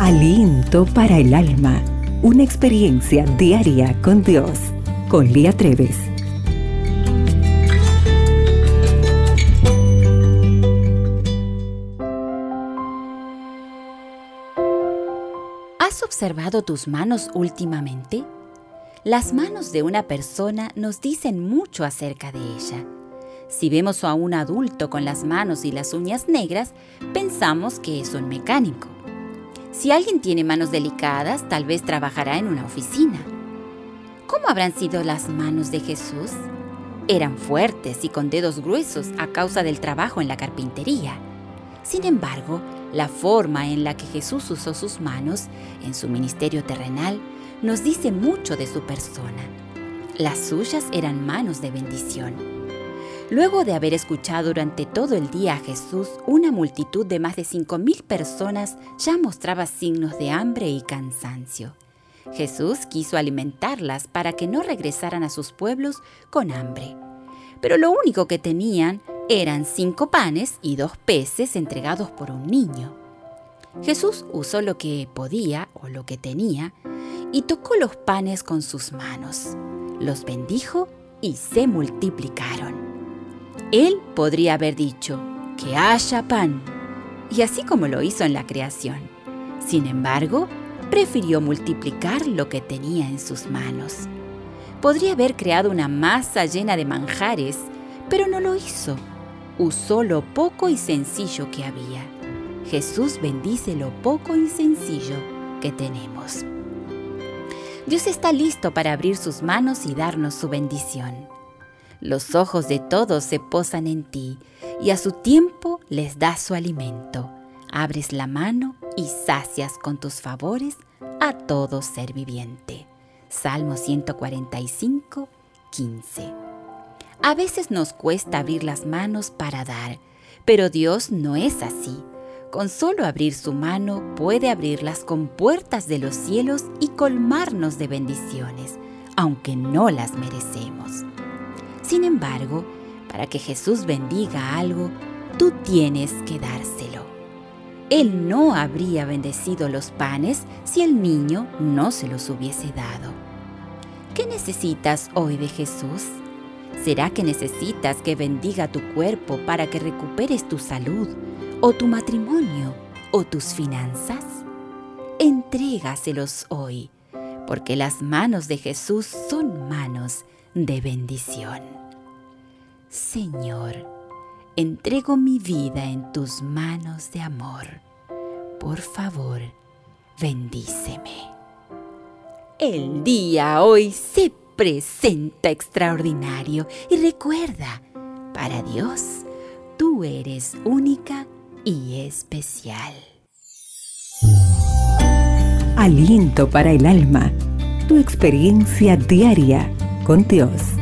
Aliento para el alma. Una experiencia diaria con Dios. Con Lía Treves. ¿Has observado tus manos últimamente? Las manos de una persona nos dicen mucho acerca de ella. Si vemos a un adulto con las manos y las uñas negras, pensamos que es un mecánico. Si alguien tiene manos delicadas, tal vez trabajará en una oficina. ¿Cómo habrán sido las manos de Jesús? Eran fuertes y con dedos gruesos a causa del trabajo en la carpintería. Sin embargo, la forma en la que Jesús usó sus manos en su ministerio terrenal nos dice mucho de su persona. Las suyas eran manos de bendición. Luego de haber escuchado durante todo el día a Jesús, una multitud de más de 5.000 personas ya mostraba signos de hambre y cansancio. Jesús quiso alimentarlas para que no regresaran a sus pueblos con hambre. Pero lo único que tenían eran cinco panes y dos peces entregados por un niño. Jesús usó lo que podía o lo que tenía y tocó los panes con sus manos. Los bendijo y se multiplicaron. Él podría haber dicho, que haya pan, y así como lo hizo en la creación. Sin embargo, prefirió multiplicar lo que tenía en sus manos. Podría haber creado una masa llena de manjares, pero no lo hizo. Usó lo poco y sencillo que había. Jesús bendice lo poco y sencillo que tenemos. Dios está listo para abrir sus manos y darnos su bendición. Los ojos de todos se posan en ti, y a su tiempo les das su alimento. Abres la mano y sacias con tus favores a todo ser viviente. Salmo 145, 15. A veces nos cuesta abrir las manos para dar, pero Dios no es así. Con solo abrir su mano puede abrir las compuertas de los cielos y colmarnos de bendiciones, aunque no las merecemos. Sin embargo, para que Jesús bendiga algo, tú tienes que dárselo. Él no habría bendecido los panes si el niño no se los hubiese dado. ¿Qué necesitas hoy de Jesús? ¿Será que necesitas que bendiga tu cuerpo para que recuperes tu salud, o tu matrimonio, o tus finanzas? Entrégaselos hoy, porque las manos de Jesús son manos de bendición. Señor, entrego mi vida en tus manos de amor. Por favor, bendíceme. El día hoy se presenta extraordinario y recuerda, para Dios, tú eres única y especial. Aliento para el alma, tu experiencia diaria con Dios.